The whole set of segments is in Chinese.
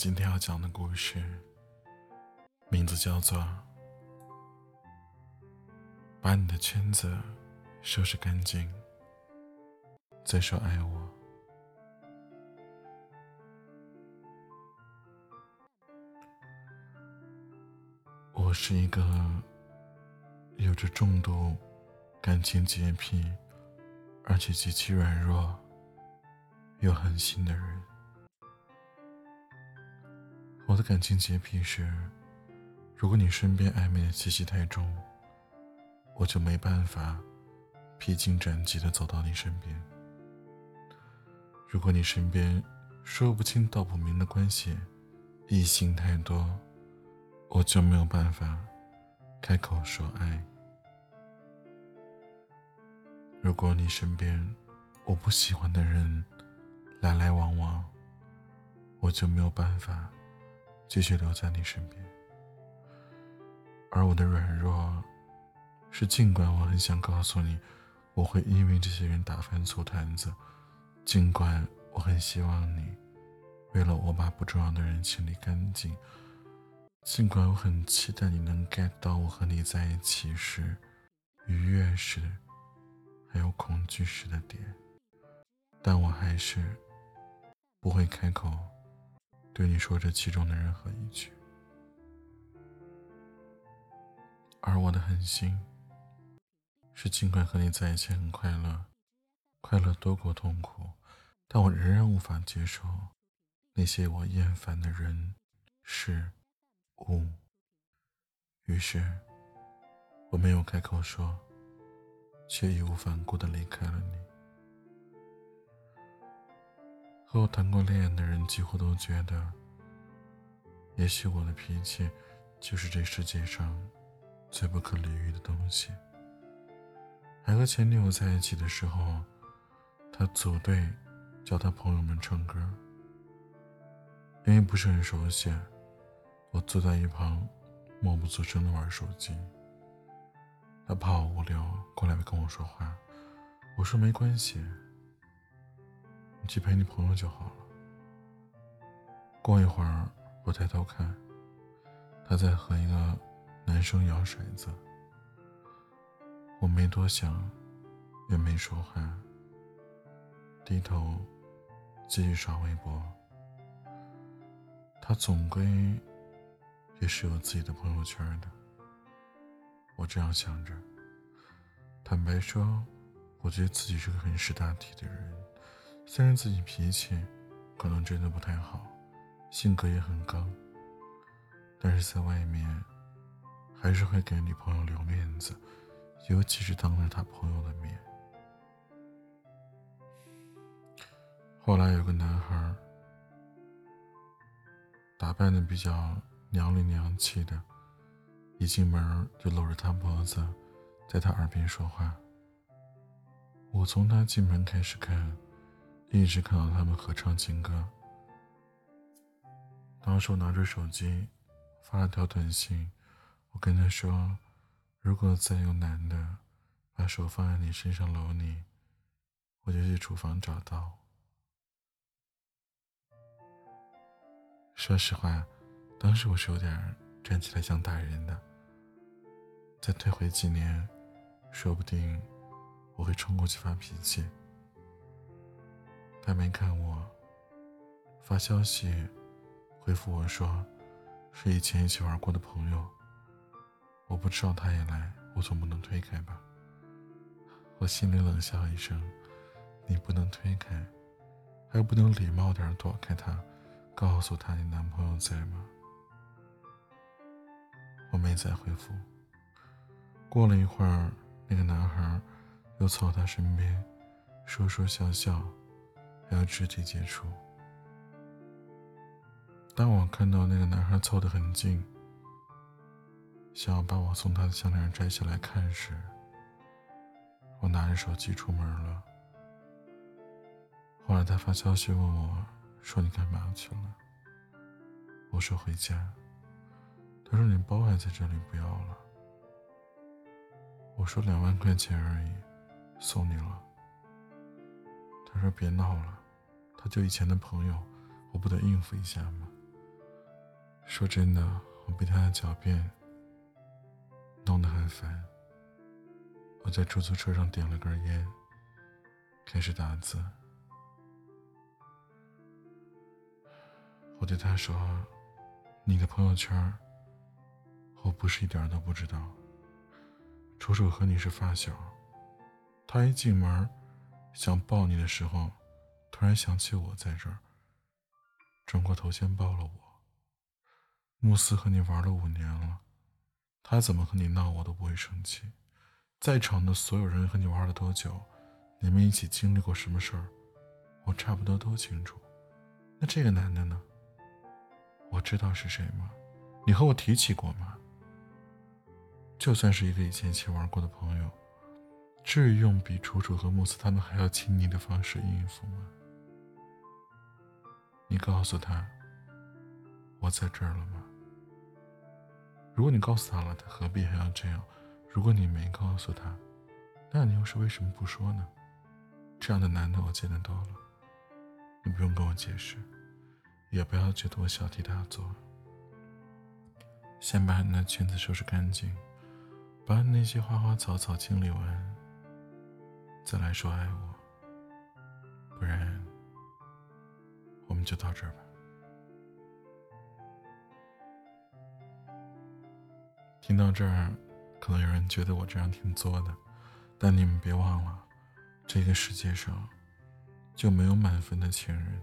今天要讲的故事，名字叫做《把你的圈子收拾干净，再说爱我》。我是一个有着重度感情洁癖，而且极其软弱又狠心的人。我的感情洁癖是，如果你身边暧昧的气息太重，我就没办法披荆斩棘的走到你身边；如果你身边说不清道不明的关系，异性太多，我就没有办法开口说爱；如果你身边我不喜欢的人来来往往，我就没有办法。继续留在你身边，而我的软弱，是尽管我很想告诉你，我会因为这些人打翻醋坛子，尽管我很希望你，为了我把不重要的人清理干净，尽管我很期待你能 get 到我和你在一起时愉悦时，还有恐惧时的点，但我还是不会开口。对你说这其中的任何一句，而我的狠心是，尽管和你在一起很快乐，快乐多过痛苦，但我仍然无法接受那些我厌烦的人、事、物。于是，我没有开口说，却义无反顾的离开了你。和我谈过恋爱的人几乎都觉得，也许我的脾气就是这世界上最不可理喻的东西。还和前女友在一起的时候，他组队叫他朋友们唱歌，因为不是很熟悉，我坐在一旁默不作声的玩手机。他怕我无聊，过来跟我说话，我说没关系。你去陪你朋友就好了。过一会儿，我抬头看，他在和一个男生摇骰子。我没多想，也没说话，低头继续刷微博。他总归也是有自己的朋友圈的。我这样想着。坦白说，我觉得自己是个很识大体的人。虽然自己脾气可能真的不太好，性格也很刚，但是在外面还是会给女朋友留面子，尤其是当着她朋友的面。后来有个男孩，打扮的比较娘里娘气的，一进门就搂着她脖子，在她耳边说话。我从他进门开始看。一直看到他们合唱情歌。当时我拿着手机发了条短信，我跟他说：“如果再有男的把手放在你身上搂你，我就去厨房找到。”说实话，当时我是有点站起来想打人的。再退回几年，说不定我会冲过去发脾气。他没看我，发消息回复我说是以前一起玩过的朋友。我不知道他也来，我总不能推开吧？我心里冷笑一声：“你不能推开，还不能礼貌点躲开他，告诉他你男朋友在吗？”我没再回复。过了一会儿，那个男孩又凑到他身边，说说笑笑。要肢体接触。当我看到那个男孩凑得很近，想要把我送他的项链摘下来看时，我拿着手机出门了。后来他发消息问我，说你干嘛去了？我说回家。他说你包还在这里，不要了。我说两万块钱而已，送你了。他说别闹了。他就以前的朋友，我不得应付一下吗？说真的，我被他的狡辩弄得很烦。我在出租车上点了根烟，开始打字。我对他说：“你的朋友圈，我不是一点都不知道。楚楚和你是发小，他一进门想抱你的时候，突然想起我在这儿，转过头先抱了我。慕斯和你玩了五年了，他怎么和你闹我都不会生气。在场的所有人和你玩了多久，你们一起经历过什么事儿，我差不多都清楚。那这个男的呢？”我知道是谁吗？你和我提起过吗？就算是一个以前一起玩过的朋友，至于用比楚楚和慕斯他们还要亲昵的方式应付吗？你告诉他我在这儿了吗？如果你告诉他了，他何必还要这样？如果你没告诉他，那你又是为什么不说呢？这样的男的我见得多了，你不用跟我解释。也不要觉得我小题大做。先把你的圈子收拾干净，把你那些花花草草清理完，再来说爱我。不然，就到这儿吧。听到这儿，可能有人觉得我这样挺作的，但你们别忘了，这个世界上就没有满分的情人。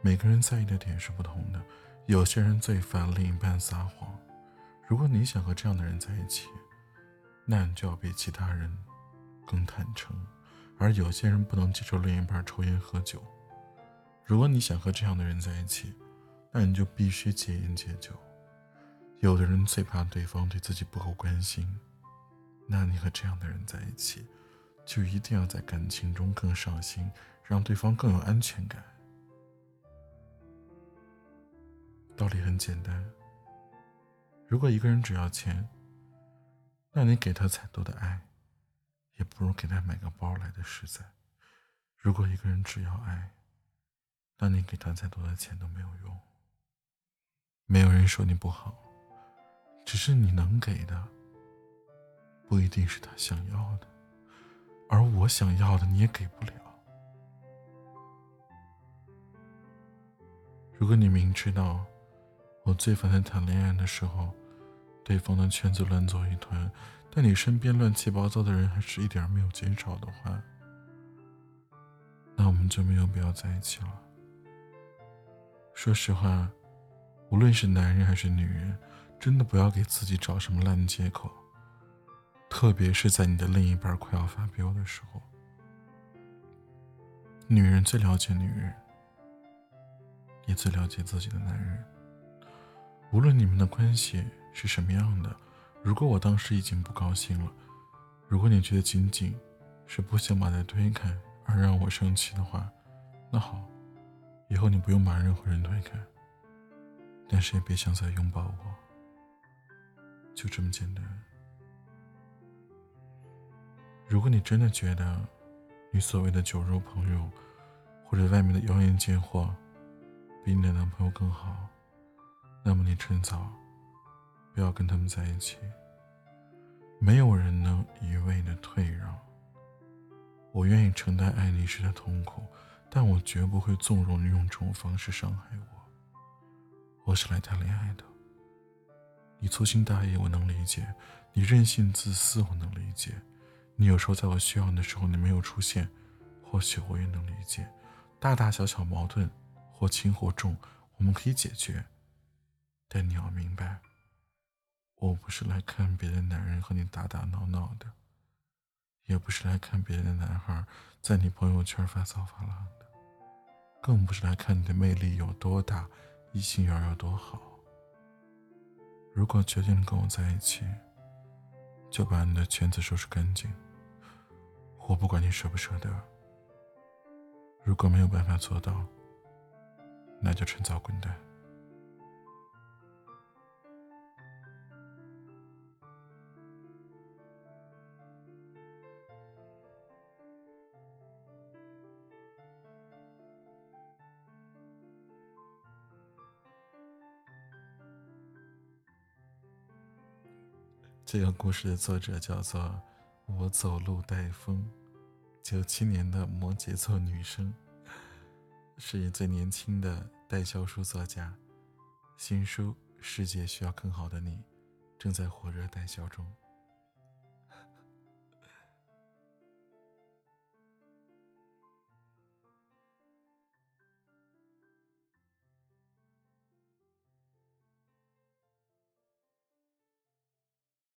每个人在意的点是不同的，有些人最烦另一半撒谎。如果你想和这样的人在一起，那你就要比其他人更坦诚；而有些人不能接受另一半抽烟喝酒。如果你想和这样的人在一起，那你就必须戒烟戒酒。有的人最怕对方对自己不够关心，那你和这样的人在一起，就一定要在感情中更上心，让对方更有安全感。道理很简单。如果一个人只要钱，那你给他再多的爱，也不如给他买个包来的实在。如果一个人只要爱，那你给他再多的钱都没有用。没有人说你不好，只是你能给的，不一定是他想要的，而我想要的你也给不了。如果你明知道，我最烦在谈恋爱的时候，对方的圈子乱作一团，但你身边乱七八糟的人还是一点没有减少的话，那我们就没有必要在一起了。说实话，无论是男人还是女人，真的不要给自己找什么烂借口，特别是在你的另一半快要发飙的时候。女人最了解女人，也最了解自己的男人。无论你们的关系是什么样的，如果我当时已经不高兴了，如果你觉得仅仅是不想把他推开而让我生气的话，那好，以后你不用把任何人推开，但是也别想再拥抱我，就这么简单。如果你真的觉得你所谓的酒肉朋友或者外面的妖艳贱货比你的男朋友更好，那么你趁早不要跟他们在一起。没有人能一味的退让。我愿意承担爱你时的痛苦，但我绝不会纵容你用这种方式伤害我。我是来谈恋爱的。你粗心大意我能理解，你任性自私我能理解，你有时候在我需要你的时候你没有出现，或许我也能理解。大大小小矛盾，或轻或重，我们可以解决。但你要明白，我不是来看别的男人和你打打闹闹的，也不是来看别的男孩在你朋友圈发骚发浪，更不是来看你的魅力有多大，异性缘有多好。如果决定了跟我在一起，就把你的圈子收拾干净。我不管你舍不舍得。如果没有办法做到，那就趁早滚蛋。这个故事的作者叫做我走路带风，九七年的摩羯座女生，是最年轻的代销书作家。新书《世界需要更好的你》正在火热代销中。